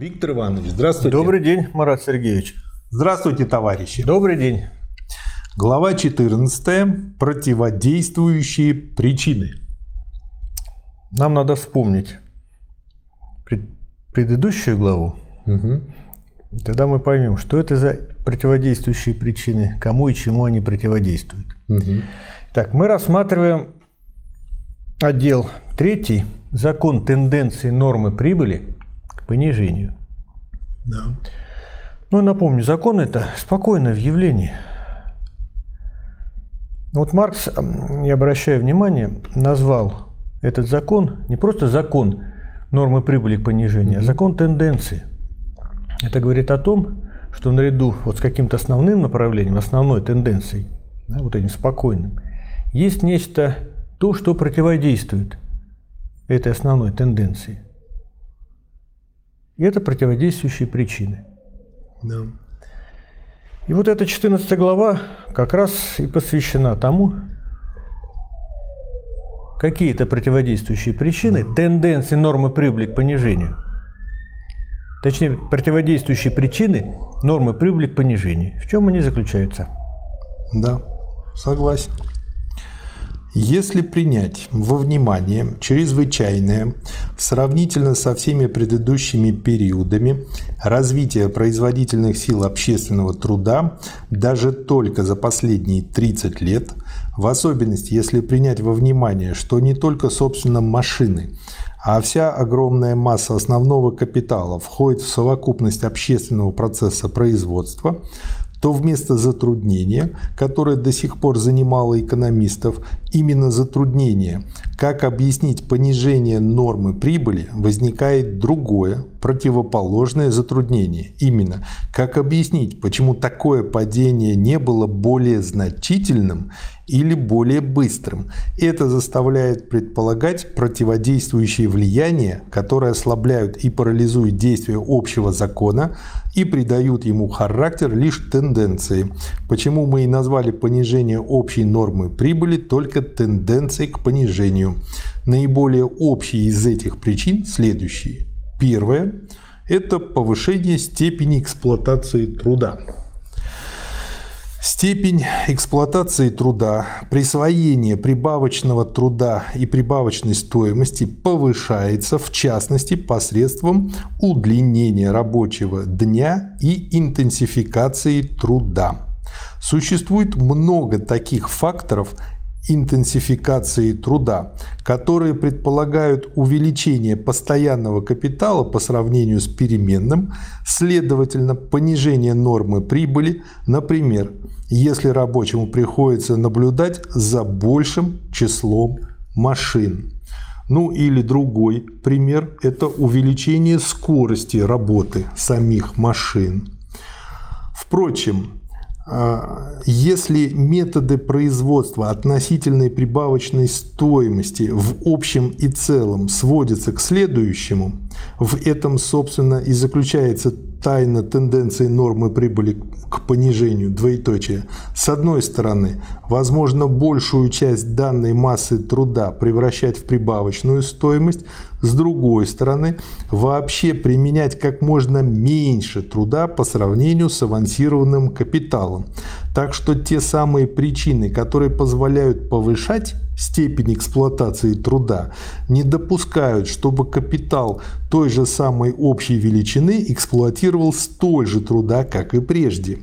Виктор Иванович, здравствуйте. Добрый день, Марат Сергеевич. Здравствуйте, товарищи. Добрый день. Глава 14. Противодействующие причины. Нам надо вспомнить предыдущую главу. Угу. Тогда мы поймем, что это за противодействующие причины, кому и чему они противодействуют. Угу. Так, мы рассматриваем отдел третий, закон тенденции нормы прибыли понижению. Да. Ну, напомню, закон это спокойное в явлении. Вот Маркс, я обращаю внимание, назвал этот закон не просто закон нормы прибыли к понижению, mm-hmm. а закон тенденции. Это говорит о том, что наряду вот с каким-то основным направлением, основной тенденцией, да, вот этим спокойным, есть нечто, то, что противодействует этой основной тенденции. И это противодействующие причины. Да. И вот эта 14 глава как раз и посвящена тому, какие это противодействующие причины, тенденции нормы прибыли к понижению. Точнее, противодействующие причины нормы прибыли к понижению. В чем они заключаются? Да, согласен. Если принять во внимание чрезвычайное, сравнительно со всеми предыдущими периодами, развитие производительных сил общественного труда даже только за последние 30 лет, в особенности если принять во внимание, что не только, собственно, машины, а вся огромная масса основного капитала входит в совокупность общественного процесса производства, то вместо затруднения, которое до сих пор занимало экономистов, именно затруднение, как объяснить понижение нормы прибыли, возникает другое, противоположное затруднение. Именно, как объяснить, почему такое падение не было более значительным или более быстрым. Это заставляет предполагать противодействующие влияния, которые ослабляют и парализуют действие общего закона и придают ему характер лишь тенденции. Почему мы и назвали понижение общей нормы прибыли только тенденцией к понижению. Наиболее общие из этих причин следующие. Первое – это повышение степени эксплуатации труда. Степень эксплуатации труда, присвоение прибавочного труда и прибавочной стоимости повышается, в частности, посредством удлинения рабочего дня и интенсификации труда. Существует много таких факторов, интенсификации труда, которые предполагают увеличение постоянного капитала по сравнению с переменным, следовательно, понижение нормы прибыли, например, если рабочему приходится наблюдать за большим числом машин. Ну или другой пример – это увеличение скорости работы самих машин. Впрочем, если методы производства относительной прибавочной стоимости в общем и целом сводятся к следующему, в этом, собственно, и заключается тайна тенденции нормы прибыли к понижению, двоеточие. С одной стороны, возможно большую часть данной массы труда превращать в прибавочную стоимость, с другой стороны, вообще применять как можно меньше труда по сравнению с авансированным капиталом. Так что те самые причины, которые позволяют повышать степень эксплуатации труда, не допускают, чтобы капитал той же самой общей величины эксплуатировал столь же труда, как и прежде.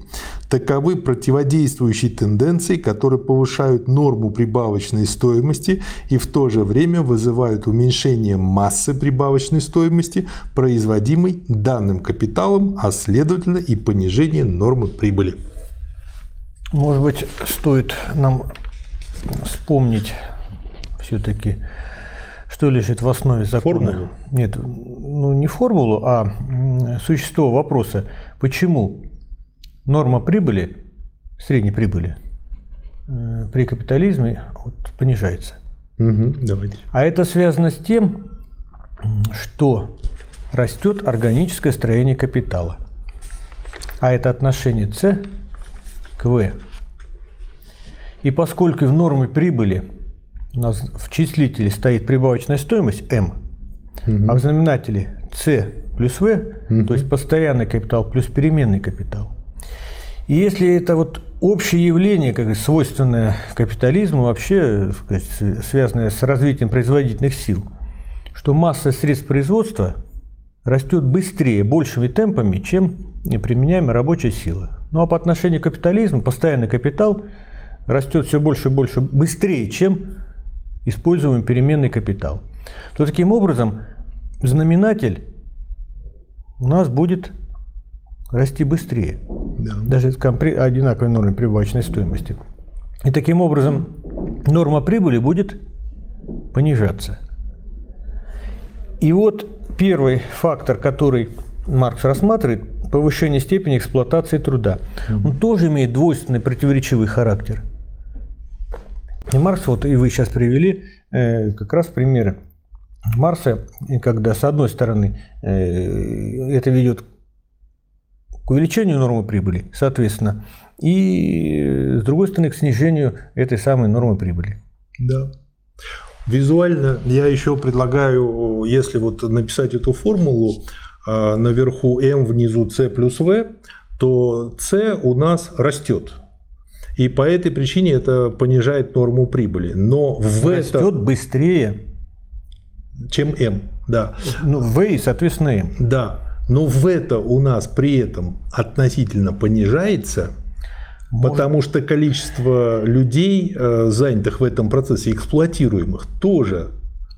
Таковы противодействующие тенденции, которые повышают норму прибавочной стоимости и в то же время вызывают уменьшение массы прибавочной стоимости, производимой данным капиталом, а следовательно и понижение нормы прибыли. Может быть, стоит нам вспомнить все-таки, что лежит в основе закона. Формулу? Нет, ну не формулу, а существо вопроса. Почему норма прибыли, средней прибыли э, при капитализме вот, понижается? Угу, давайте. А это связано с тем, что растет органическое строение капитала. А это отношение С к В. И поскольку в норме прибыли у нас в числителе стоит прибавочная стоимость М, угу. а в знаменателе С плюс В, угу. то есть постоянный капитал плюс переменный капитал. И если это вот общее явление, как свойственное капитализму, вообще сказать, связанное с развитием производительных сил, что масса средств производства растет быстрее, большими темпами, чем применяемая рабочая сила. Ну а по отношению к капитализму постоянный капитал растет все больше и больше быстрее, чем используемый переменный капитал. То таким образом знаменатель у нас будет расти быстрее, да. даже при одинаковой норме прибавочной стоимости. И таким образом норма прибыли будет понижаться. И вот первый фактор, который Маркс рассматривает, повышение степени эксплуатации труда. Он тоже имеет двойственный противоречивый характер. И Маркс, вот и вы сейчас привели э, как раз примеры Марса, когда с одной стороны э, это ведет к увеличению нормы прибыли, соответственно, и с другой стороны к снижению этой самой нормы прибыли. Да. Визуально я еще предлагаю, если вот написать эту формулу, наверху m, внизу c плюс v, то c у нас растет. И по этой причине это понижает норму прибыли. Но в растет это... быстрее, чем m, да. Ну, v и, соответственно, m. Да. Но в это у нас при этом относительно понижается, Может... потому что количество людей, э, занятых в этом процессе, эксплуатируемых, тоже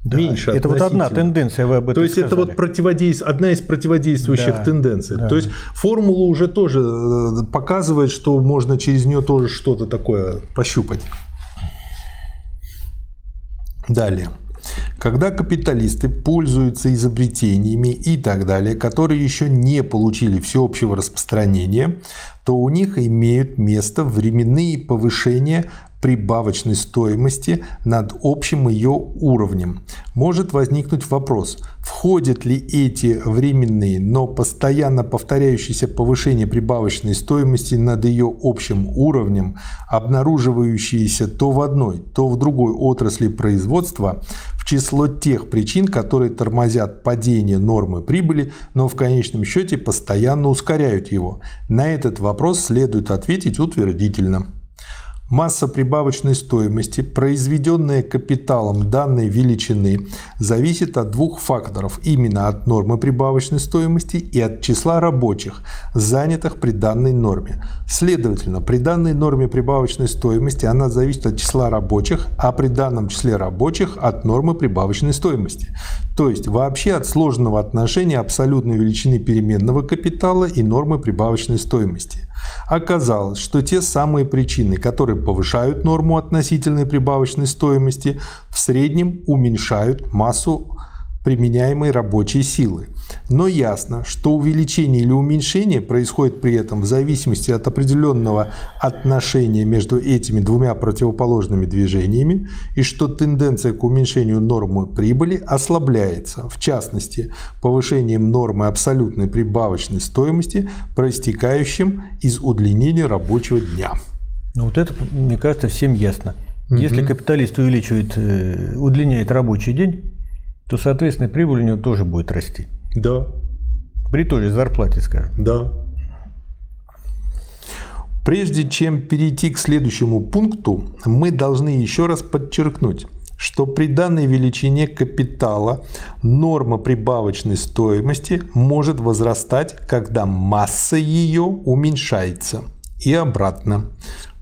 да, меньше. Это вот одна тенденция, вы об этом То есть сказали. это вот противодействие, одна из противодействующих да, тенденций. Да. То есть формула уже тоже э, показывает, что можно через нее тоже что-то такое пощупать. Далее. Когда капиталисты пользуются изобретениями и так далее, которые еще не получили всеобщего распространения, то у них имеют место временные повышения прибавочной стоимости над общим ее уровнем. Может возникнуть вопрос, входят ли эти временные, но постоянно повторяющиеся повышения прибавочной стоимости над ее общим уровнем, обнаруживающиеся то в одной, то в другой отрасли производства, в число тех причин, которые тормозят падение нормы прибыли, но в конечном счете постоянно ускоряют его. На этот вопрос следует ответить утвердительно. Масса прибавочной стоимости, произведенная капиталом данной величины, зависит от двух факторов, именно от нормы прибавочной стоимости и от числа рабочих, занятых при данной норме. Следовательно, при данной норме прибавочной стоимости она зависит от числа рабочих, а при данном числе рабочих от нормы прибавочной стоимости. То есть вообще от сложного отношения абсолютной величины переменного капитала и нормы прибавочной стоимости. Оказалось, что те самые причины, которые повышают норму относительной прибавочной стоимости, в среднем уменьшают массу применяемой рабочей силы. Но ясно, что увеличение или уменьшение происходит при этом в зависимости от определенного отношения между этими двумя противоположными движениями и что тенденция к уменьшению нормы прибыли ослабляется, в частности, повышением нормы абсолютной прибавочной стоимости, проистекающим из удлинения рабочего дня. Ну вот это, мне кажется, всем ясно. Если капиталист увеличивает, э, удлиняет рабочий день, то, соответственно, прибыль у него тоже будет расти. Да. При той же зарплате, скажем. Да. Прежде чем перейти к следующему пункту, мы должны еще раз подчеркнуть, что при данной величине капитала норма прибавочной стоимости может возрастать, когда масса ее уменьшается. И обратно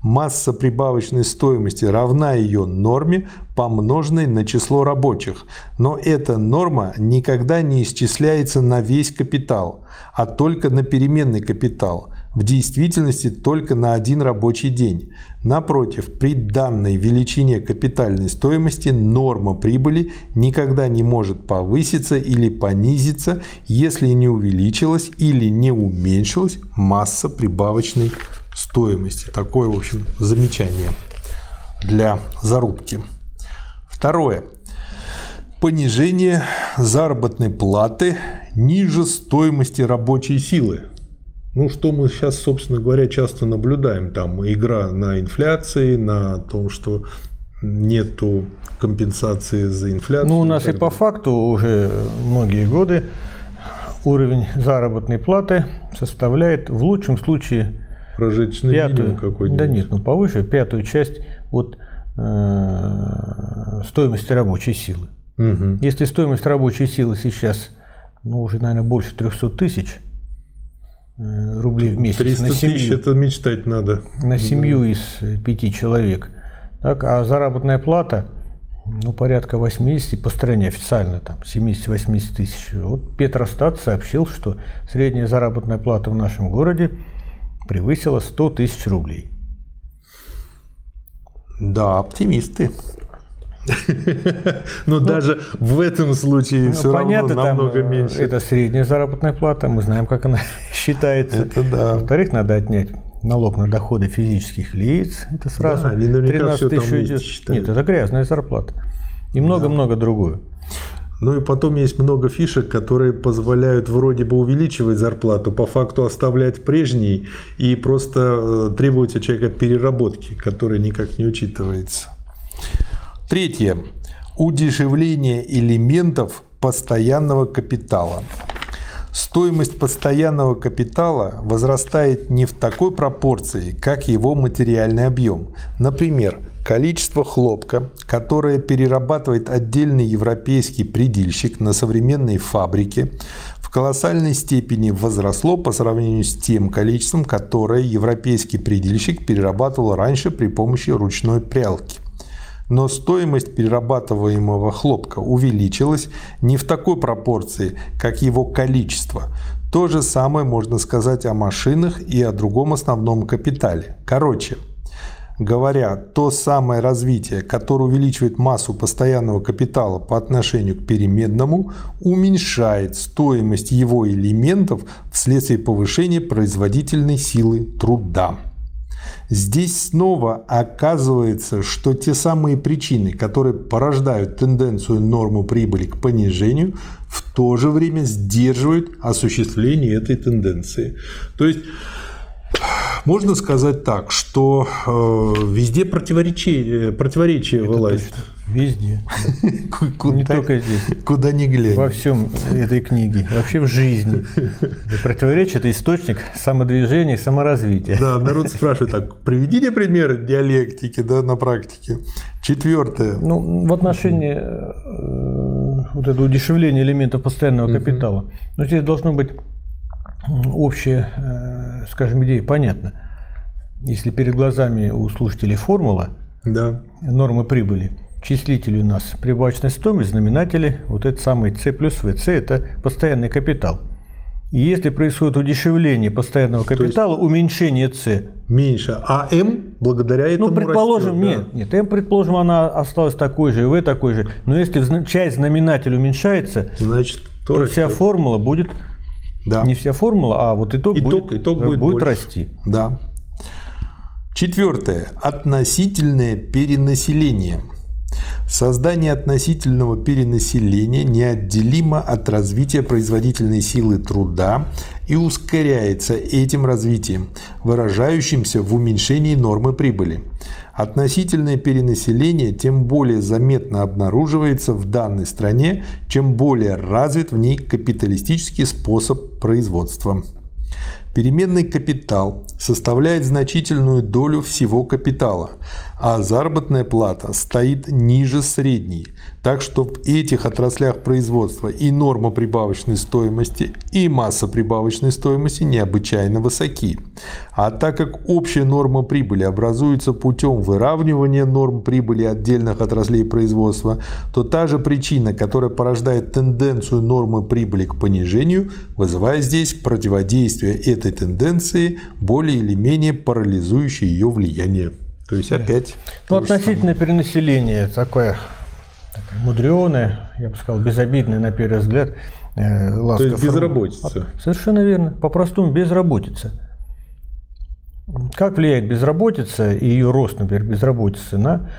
масса прибавочной стоимости равна ее норме, помноженной на число рабочих. Но эта норма никогда не исчисляется на весь капитал, а только на переменный капитал. В действительности только на один рабочий день. Напротив, при данной величине капитальной стоимости норма прибыли никогда не может повыситься или понизиться, если не увеличилась или не уменьшилась масса прибавочной стоимости. Такое, в общем, замечание для зарубки. Второе. Понижение заработной платы ниже стоимости рабочей силы. Ну, что мы сейчас, собственно говоря, часто наблюдаем. Там игра на инфляции, на том, что нету компенсации за инфляцию. Ну, у нас и по факту уже многие годы уровень заработной платы составляет в лучшем случае Прожиточный пятую, минимум какой-нибудь. да нет, ну повыше, пятую часть от э, стоимости рабочей силы. Мгм. Если стоимость рабочей силы сейчас, ну, уже, наверное, больше 300 тысяч э, рублей в месяц 300 на тысяч семью, это мечтать надо. на семью из э, пяти человек, так, а заработная плата, ну, порядка 80 по стране официально, там, 70-80 тысяч. Вот Петростат сообщил, что средняя заработная плата в нашем городе превысила 100 тысяч рублей. Да, оптимисты. Но даже в этом случае Ну, все равно намного э, меньше. Это средняя заработная плата, мы знаем, как она считается. Это да. Во-вторых, надо отнять налог на доходы физических лиц. Это сразу Да, они наверняка 13 всё там тысяч считают. Нет, это грязная зарплата. И много-много другое. Ну и потом есть много фишек, которые позволяют вроде бы увеличивать зарплату, по факту оставлять прежней и просто э, требовать от человека переработки, которая никак не учитывается. Третье. Удешевление элементов постоянного капитала. Стоимость постоянного капитала возрастает не в такой пропорции, как его материальный объем. Например, количество хлопка, которое перерабатывает отдельный европейский предельщик на современной фабрике, в колоссальной степени возросло по сравнению с тем количеством, которое европейский предельщик перерабатывал раньше при помощи ручной прялки. Но стоимость перерабатываемого хлопка увеличилась не в такой пропорции, как его количество. То же самое можно сказать о машинах и о другом основном капитале. Короче, говоря, то самое развитие, которое увеличивает массу постоянного капитала по отношению к переменному, уменьшает стоимость его элементов вследствие повышения производительной силы труда. Здесь снова оказывается, что те самые причины, которые порождают тенденцию нормы прибыли к понижению, в то же время сдерживают осуществление этой тенденции. То есть можно сказать так, что э, везде противоречие, противоречие вылазит. Точно. Везде. Куда, Не только здесь. куда ни глянь. Во всем этой книге, вообще в жизни. Это Противоречие – это источник самодвижения, саморазвития. Да, народ спрашивает так, приведите примеры диалектики да, на практике. Четвертое. Ну, в отношении э, вот этого удешевления элементов постоянного капитала, ну, здесь должно быть общая, э, скажем, идея понятна. Если перед глазами у слушателей формула Да. нормы прибыли, числитель у нас прибавочная стоимость, знаменатели, вот этот самый C плюс. C – это постоянный капитал. И если происходит удешевление постоянного капитала, уменьшение C, Меньше. А М благодаря этому ну, предположим, растет, нет, нет, М, предположим, она осталась такой же, и В такой же. Но если часть знаменателя уменьшается, да. Значит, то то вся формула будет, Да. не вся формула, а вот итог, Итог- будет, итог будет больше. расти. Да. Четвертое. Относительное перенаселение. Создание относительного перенаселения неотделимо от развития производительной силы труда и ускоряется этим развитием, выражающимся в уменьшении нормы прибыли. Относительное перенаселение тем более заметно обнаруживается в данной стране, чем более развит в ней капиталистический способ производства. Переменный капитал составляет значительную долю всего капитала, а заработная плата стоит ниже средней. Так что в этих отраслях производства и норма прибавочной стоимости, и масса прибавочной стоимости необычайно высоки. А так как общая норма прибыли образуется путем выравнивания норм прибыли отдельных отраслей производства, то та же причина, которая порождает тенденцию нормы прибыли к понижению, вызывает здесь противодействие этой тенденции, более или менее парализующее ее влияние. То есть опять... Ну, то же самое. относительное перенаселение такое, мудреное, я бы сказал, безобидное на первый взгляд. э, То ласково есть безработица. Совершенно верно. По-простому безработица. Как влияет безработица и ее рост, например, безработицы на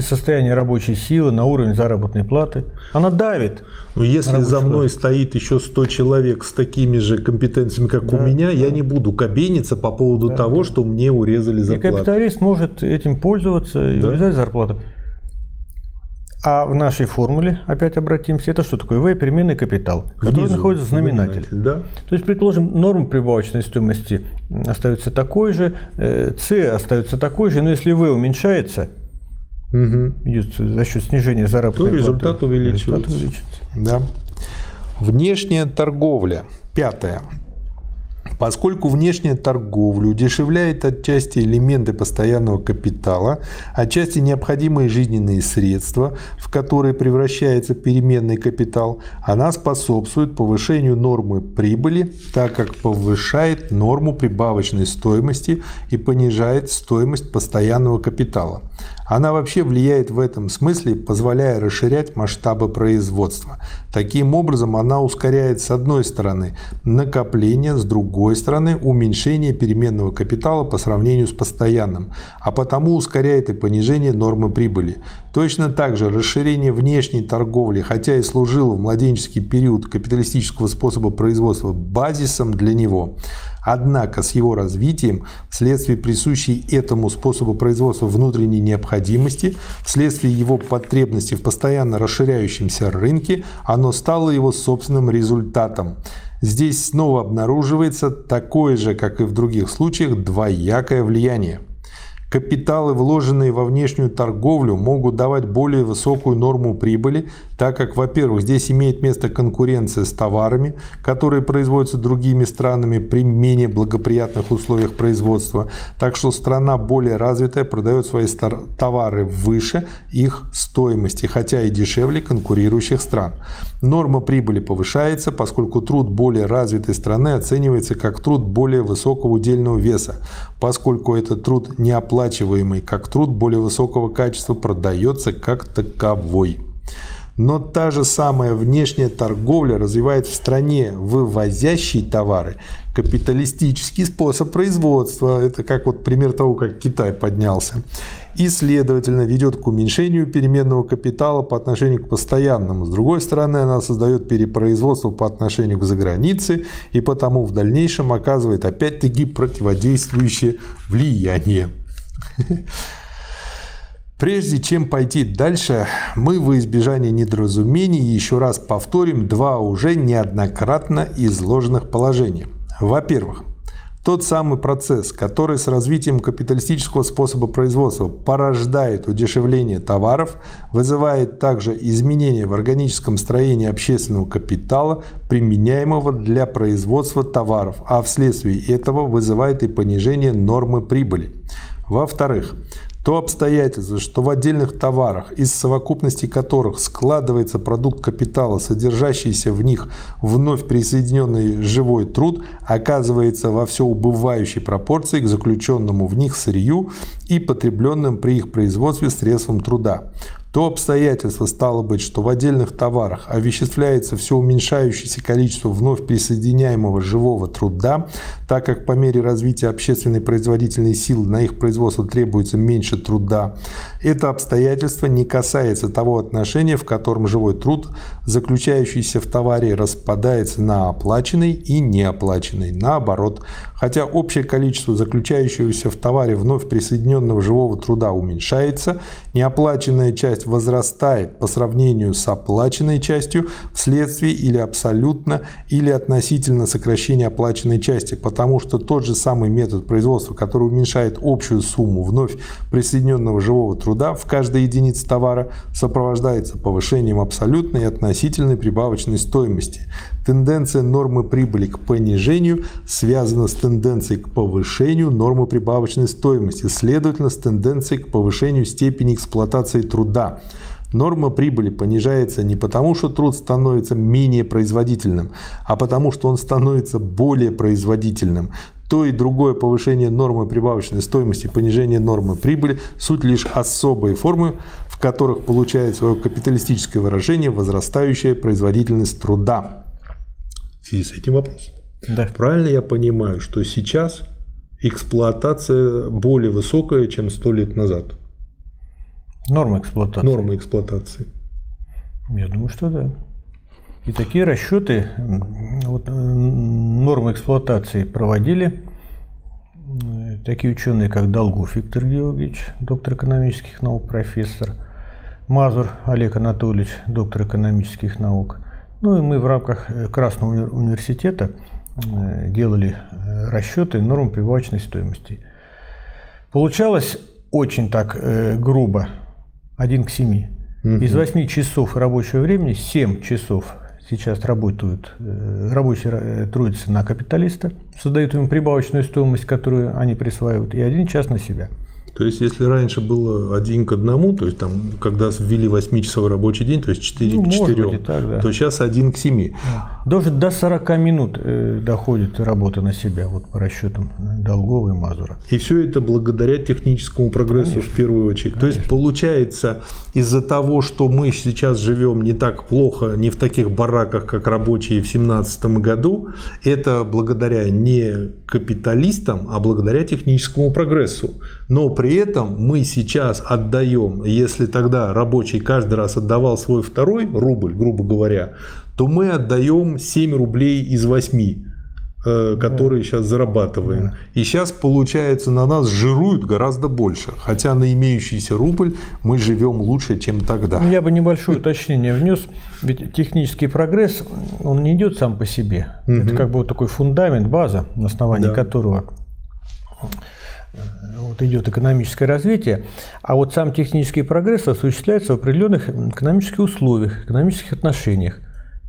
состояние рабочей силы, на уровень заработной платы? Она давит. Но если Рабочий за мной стоит еще 100 человек с такими же компетенциями, как у меня, я не буду кабениться по поводу того, что мне урезали И зарплату. капиталист может этим пользоваться и Да. урезать зарплату. А в нашей формуле, опять обратимся, это что такое? В переменный капитал, который Внизу находится в знаменателе. Да. То есть, предположим, норма прибавочной стоимости остается такой же, С остается такой же, но если В уменьшается, Угу. идет за счет снижения заработной То результат платы, увеличивается. результат увеличивается. Да. Внешняя торговля. Пятое. Поскольку внешняя торговля удешевляет отчасти элементы постоянного капитала, отчасти необходимые жизненные средства, в которые превращается переменный капитал, она способствует повышению нормы прибыли, так как повышает норму прибавочной стоимости и понижает стоимость постоянного капитала. Она вообще влияет в этом смысле, позволяя расширять масштабы производства. Таким образом, она ускоряет с одной стороны накопление, с другой стороны уменьшение переменного капитала по сравнению с постоянным, а потому ускоряет и понижение нормы прибыли. Точно так же расширение внешней торговли, хотя и служило в младенческий период капиталистического способа производства базисом для него, Однако с его развитием, вследствие присущей этому способу производства внутренней необходимости, вследствие его потребности в постоянно расширяющемся рынке, оно стало его собственным результатом. Здесь снова обнаруживается такое же, как и в других случаях, двоякое влияние. Капиталы, вложенные во внешнюю торговлю, могут давать более высокую норму прибыли, так как, во-первых, здесь имеет место конкуренция с товарами, которые производятся другими странами при менее благоприятных условиях производства, так что страна более развитая продает свои товары выше их стоимости, хотя и дешевле конкурирующих стран. Норма прибыли повышается, поскольку труд более развитой страны оценивается как труд более высокого удельного веса, поскольку этот труд неоплачиваемый как труд более высокого качества продается как таковой. Но та же самая внешняя торговля развивает в стране вывозящие товары капиталистический способ производства. Это как вот пример того, как Китай поднялся. И, следовательно, ведет к уменьшению переменного капитала по отношению к постоянному. С другой стороны, она создает перепроизводство по отношению к загранице и потому в дальнейшем оказывает опять-таки противодействующее влияние. Прежде чем пойти дальше, мы во избежание недоразумений еще раз повторим два уже неоднократно изложенных положения. Во-первых, тот самый процесс, который с развитием капиталистического способа производства порождает удешевление товаров, вызывает также изменения в органическом строении общественного капитала, применяемого для производства товаров, а вследствие этого вызывает и понижение нормы прибыли. Во-вторых, то обстоятельство, что в отдельных товарах, из совокупности которых складывается продукт капитала, содержащийся в них вновь присоединенный живой труд, оказывается во все убывающей пропорции к заключенному в них сырью и потребленным при их производстве средствам труда. То обстоятельство стало быть, что в отдельных товарах овеществляется все уменьшающееся количество вновь присоединяемого живого труда, так как по мере развития общественной производительной силы на их производство требуется меньше труда. Это обстоятельство не касается того отношения, в котором живой труд, заключающийся в товаре, распадается на оплаченный и неоплаченный. Наоборот, хотя общее количество заключающегося в товаре вновь присоединенного живого труда уменьшается, неоплаченная часть возрастает по сравнению с оплаченной частью вследствие или абсолютно, или относительно сокращения оплаченной части, потому что тот же самый метод производства, который уменьшает общую сумму вновь присоединенного живого труда в каждой единице товара, сопровождается повышением абсолютной и относительной прибавочной стоимости. Тенденция нормы прибыли к понижению связана с тенденцией к повышению нормы прибавочной стоимости, следовательно, с тенденцией к повышению степени эксплуатации труда. Норма прибыли понижается не потому, что труд становится менее производительным, а потому, что он становится более производительным. То и другое повышение нормы прибавочной стоимости, понижение нормы прибыли – суть лишь особые формы, в которых получает свое капиталистическое выражение возрастающая производительность труда. В связи с этим вопрос. Да. Правильно я понимаю, что сейчас эксплуатация более высокая, чем сто лет назад? Норма эксплуатации. Норма эксплуатации. Я думаю, что да. И такие расчеты, вот, нормы эксплуатации проводили такие ученые, как Долгов Виктор Георгиевич, доктор экономических наук, профессор, Мазур Олег Анатольевич, доктор экономических наук. Ну и мы в рамках э, Красного университета э, делали э, расчеты норм прибавочной стоимости. Получалось очень так грубо, 1 к 7. Угу. Из 8 часов рабочего времени 7 часов сейчас работают, рабочие трудятся на капиталиста, создают ему прибавочную стоимость, которую они присваивают, и один час на себя. То есть, если раньше было один к одному, то есть, там, когда ввели 8-часовой рабочий день, то есть 4 ну, к 4, быть, так, да. то сейчас один к 7. Даже до 40 минут э, доходит работа на себя, вот по расчетам Долгова и Мазура. И все это благодаря техническому прогрессу Конечно. в первую очередь. Конечно. То есть, получается, из-за того, что мы сейчас живем не так плохо, не в таких бараках, как рабочие в 2017 году, это благодаря не капиталистам, а благодаря техническому прогрессу. Но при этом мы сейчас отдаем, если тогда рабочий каждый раз отдавал свой второй рубль, грубо говоря, то мы отдаем 7 рублей из 8 э, которые сейчас зарабатываем. И сейчас, получается, на нас жируют гораздо больше. Хотя на имеющийся рубль мы живем лучше, чем тогда. Я бы небольшое уточнение внес. Ведь технический прогресс, он не идет сам по себе. Угу. Это как бы вот такой фундамент, база, на основании да. которого вот идет экономическое развитие, а вот сам технический прогресс осуществляется в определенных экономических условиях, экономических отношениях.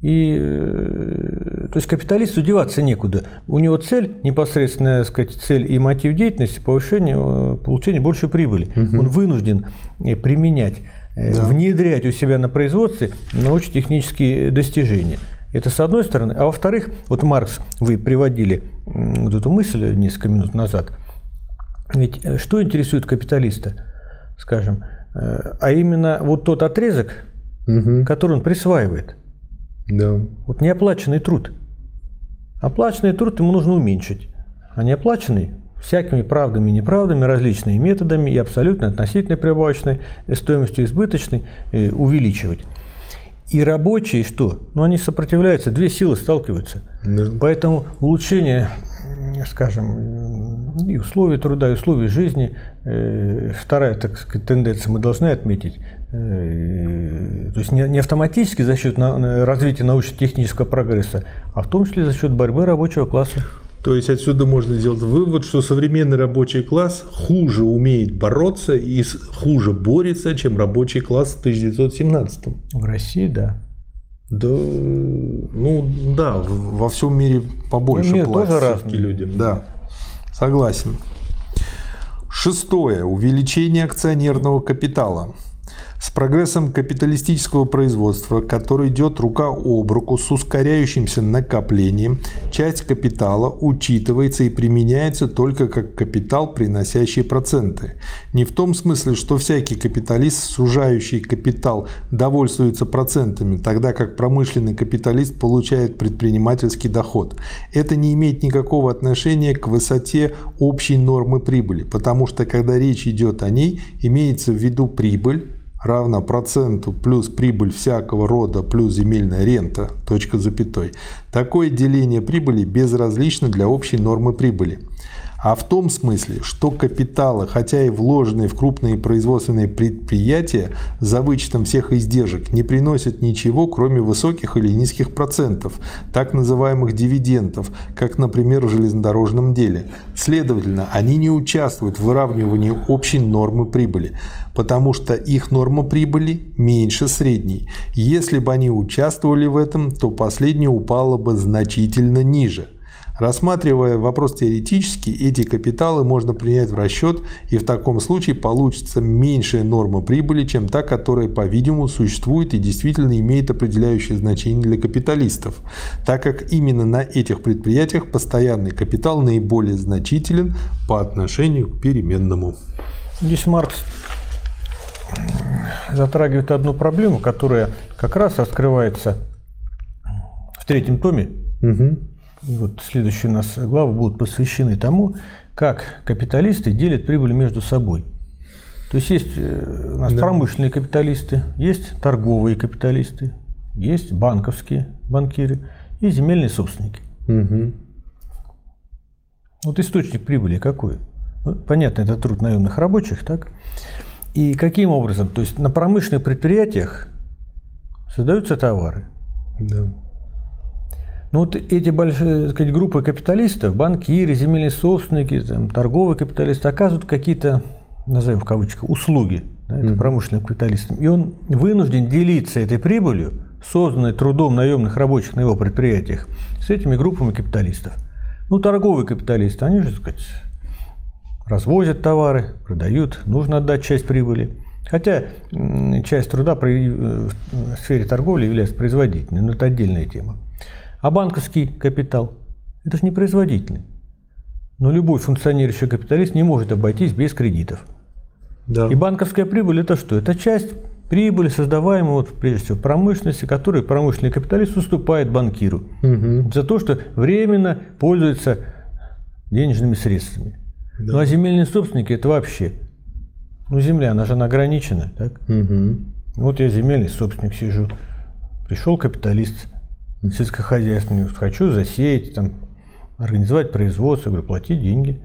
И, э, то есть капиталисту деваться некуда. У него цель, непосредственная сказать, цель и мотив деятельности – повышение, э, получение большей прибыли. Угу. Он вынужден э, применять, да. внедрять у себя на производстве научно-технические достижения. Это с одной стороны. А во-вторых, вот Маркс, вы приводили вот эту мысль несколько минут назад – ведь что интересует капиталиста, скажем, а именно вот тот отрезок, угу. который он присваивает. Да. Вот неоплаченный труд. Оплаченный труд ему нужно уменьшить, а неоплаченный всякими правдами и неправдами, различными методами и абсолютно относительной прибавочной стоимостью избыточной э, увеличивать. И рабочие что? Ну, они сопротивляются, две силы сталкиваются. Да. Поэтому улучшение скажем, и условия труда, и условия жизни. Э, вторая, так сказать, тенденция мы должны отметить. Э, то есть не автоматически за счет развития научно-технического прогресса, а в том числе за счет борьбы рабочего класса. То есть отсюда можно сделать вывод, что современный рабочий класс хуже умеет бороться и хуже борется, чем рабочий класс в 1917. В России, да. Да, ну да, во всем мире побольше ну, платят людям. Да, согласен. Шестое. Увеличение акционерного капитала. С прогрессом капиталистического производства, который идет рука об руку с ускоряющимся накоплением, часть капитала учитывается и применяется только как капитал, приносящий проценты. Не в том смысле, что всякий капиталист, сужающий капитал, довольствуется процентами, тогда как промышленный капиталист получает предпринимательский доход. Это не имеет никакого отношения к высоте общей нормы прибыли, потому что когда речь идет о ней, имеется в виду прибыль, равна проценту плюс прибыль всякого рода плюс земельная рента, точка запятой. Такое деление прибыли безразлично для общей нормы прибыли а в том смысле, что капиталы, хотя и вложенные в крупные производственные предприятия за вычетом всех издержек, не приносят ничего, кроме высоких или низких процентов, так называемых дивидендов, как, например, в железнодорожном деле. Следовательно, они не участвуют в выравнивании общей нормы прибыли, потому что их норма прибыли меньше средней. Если бы они участвовали в этом, то последняя упала бы значительно ниже – Рассматривая вопрос теоретически, эти капиталы можно принять в расчет, и в таком случае получится меньшая норма прибыли, чем та, которая, по-видимому, существует и действительно имеет определяющее значение для капиталистов, так как именно на этих предприятиях постоянный капитал наиболее значителен по отношению к переменному. Здесь Маркс затрагивает одну проблему, которая как раз раскрывается в третьем томе. Угу и вот следующие у нас главы будут посвящены тому, как капиталисты делят прибыль между собой. То есть есть э, у нас да. промышленные капиталисты, есть торговые капиталисты, есть банковские банкиры и земельные собственники. Угу. Вот источник прибыли какой? Ну, понятно, это труд наемных рабочих, так? И каким образом? То есть на промышленных предприятиях создаются товары. Да. Ну вот эти большие так сказать, группы капиталистов, банкиры, земельные собственники, там, торговые капиталисты оказывают какие-то, назовем в кавычках, услуги да, это промышленным капиталистам. И он вынужден делиться этой прибылью, созданной трудом наемных рабочих на его предприятиях, с этими группами капиталистов. Ну, торговые капиталисты, они же, так сказать, развозят товары, продают, нужно отдать часть прибыли. Хотя часть труда э, в сфере торговли является производительной, но это отдельная тема. А банковский капитал – это же не производительный. Но любой функционирующий капиталист не может обойтись без кредитов. Да. И банковская прибыль – это что? Это часть прибыли, создаваемой, вот, прежде всего, промышленности, которую промышленный капиталист уступает банкиру Мгм. за то, что временно пользуется денежными средствами. Ну а земельные собственники – это вообще… Ну, земля, она же она ограничена, так? Мгм. Вот я земельный собственник сижу. Пришел капиталист сельскохозяйственный, хочу засеять, там, организовать производство, говорю, плати деньги.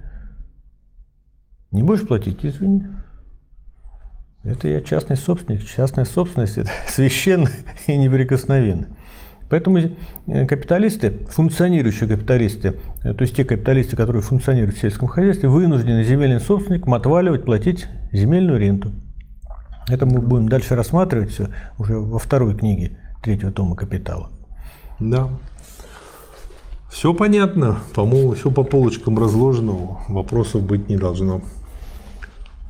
Не будешь платить, извини. Это я частный собственник. Частная собственность – это священно и неприкосновенно. Поэтому э, капиталисты, функционирующие капиталисты, э, то есть те капиталисты, которые функционируют в сельском хозяйстве, вынуждены земельным собственникам отваливать, платить земельную ренту. Это мы будем дальше рассматривать все уже во второй книге третьего тома «Капитала». Да. Все понятно. По-моему, все по полочкам разложено. Вопросов быть не должно.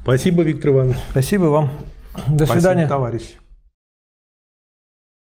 Спасибо, Виктор Иванович. Спасибо вам. До Спасибо, свидания. товарищ.